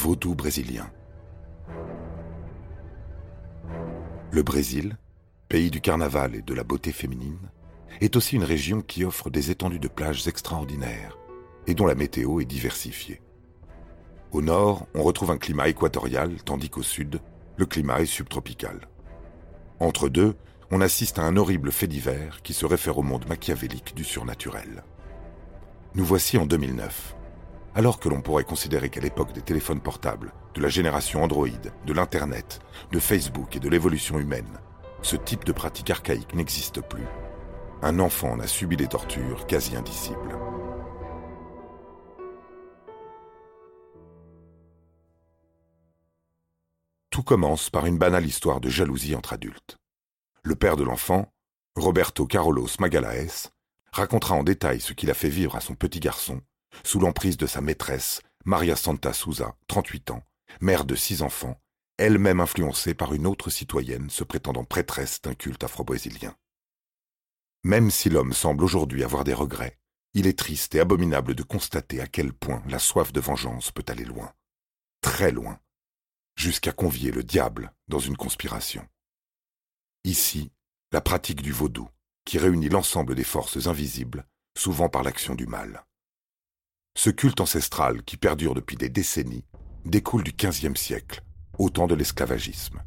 Vaudou brésilien. Le Brésil, pays du carnaval et de la beauté féminine, est aussi une région qui offre des étendues de plages extraordinaires et dont la météo est diversifiée. Au nord, on retrouve un climat équatorial, tandis qu'au sud, le climat est subtropical. Entre deux, on assiste à un horrible fait divers qui se réfère au monde machiavélique du surnaturel. Nous voici en 2009, alors que l'on pourrait considérer qu'à l'époque des téléphones portables, de la génération Android, de l'Internet, de Facebook et de l'évolution humaine, ce type de pratique archaïque n'existe plus. Un enfant en a subi des tortures quasi indicibles. Tout commence par une banale histoire de jalousie entre adultes. Le père de l'enfant, Roberto Carolos Magalaes, racontera en détail ce qu'il a fait vivre à son petit garçon sous l'emprise de sa maîtresse, Maria Santa Souza, 38 ans, mère de six enfants, elle-même influencée par une autre citoyenne se prétendant prêtresse d'un culte afro-brésilien. Même si l'homme semble aujourd'hui avoir des regrets, il est triste et abominable de constater à quel point la soif de vengeance peut aller loin, très loin, jusqu'à convier le diable dans une conspiration. Ici, la pratique du vaudou, qui réunit l'ensemble des forces invisibles, souvent par l'action du mal. Ce culte ancestral qui perdure depuis des décennies découle du XVe siècle, au temps de l'esclavagisme.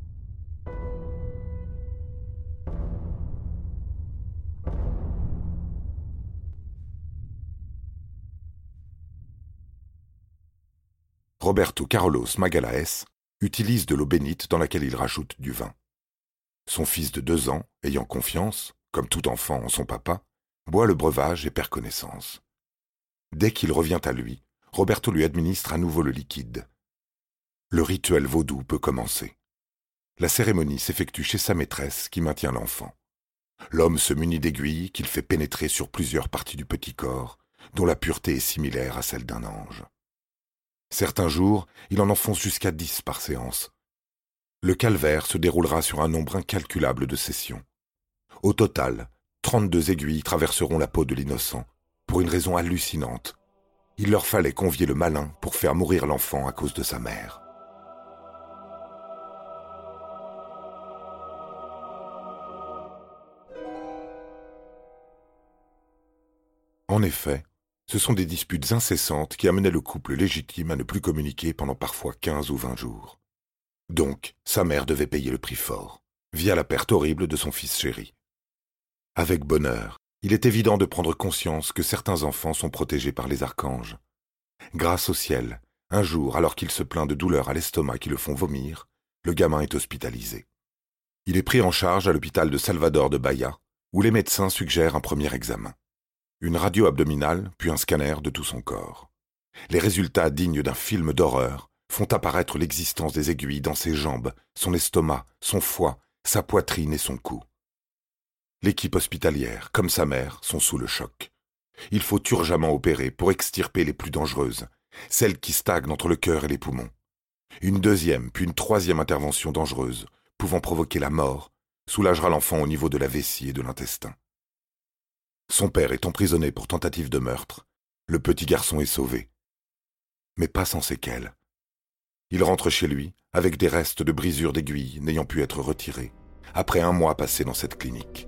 Roberto Carlos Magalaes utilise de l'eau bénite dans laquelle il rajoute du vin. Son fils de deux ans, ayant confiance, comme tout enfant en son papa, boit le breuvage et perd connaissance. Dès qu'il revient à lui, Roberto lui administre à nouveau le liquide. Le rituel vaudou peut commencer. La cérémonie s'effectue chez sa maîtresse qui maintient l'enfant. L'homme se munit d'aiguilles qu'il fait pénétrer sur plusieurs parties du petit corps, dont la pureté est similaire à celle d'un ange. Certains jours, il en enfonce jusqu'à dix par séance. Le calvaire se déroulera sur un nombre incalculable de sessions. Au total, trente-deux aiguilles traverseront la peau de l'innocent, pour une raison hallucinante. Il leur fallait convier le malin pour faire mourir l'enfant à cause de sa mère. En effet, ce sont des disputes incessantes qui amenaient le couple légitime à ne plus communiquer pendant parfois quinze ou vingt jours. Donc, sa mère devait payer le prix fort, via la perte horrible de son fils chéri. Avec bonheur, il est évident de prendre conscience que certains enfants sont protégés par les archanges. Grâce au ciel, un jour, alors qu'il se plaint de douleurs à l'estomac qui le font vomir, le gamin est hospitalisé. Il est pris en charge à l'hôpital de Salvador de Bahia, où les médecins suggèrent un premier examen. Une radio abdominale, puis un scanner de tout son corps. Les résultats dignes d'un film d'horreur font apparaître l'existence des aiguilles dans ses jambes, son estomac, son foie, sa poitrine et son cou. L'équipe hospitalière, comme sa mère, sont sous le choc. Il faut urgemment opérer pour extirper les plus dangereuses, celles qui stagnent entre le cœur et les poumons. Une deuxième, puis une troisième intervention dangereuse, pouvant provoquer la mort, soulagera l'enfant au niveau de la vessie et de l'intestin. Son père est emprisonné pour tentative de meurtre. Le petit garçon est sauvé. Mais pas sans séquelles. Il rentre chez lui, avec des restes de brisures d'aiguilles n'ayant pu être retirés, après un mois passé dans cette clinique.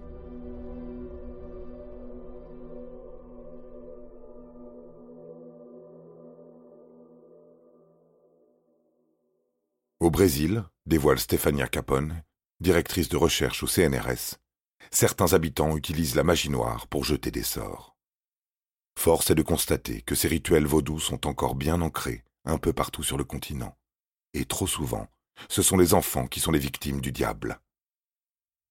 Au Brésil, dévoile Stefania Capone, directrice de recherche au CNRS, certains habitants utilisent la magie noire pour jeter des sorts. Force est de constater que ces rituels vaudous sont encore bien ancrés un peu partout sur le continent, et trop souvent ce sont les enfants qui sont les victimes du diable.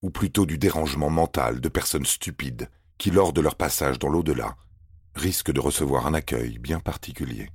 Ou plutôt du dérangement mental de personnes stupides qui, lors de leur passage dans l'au-delà, risquent de recevoir un accueil bien particulier.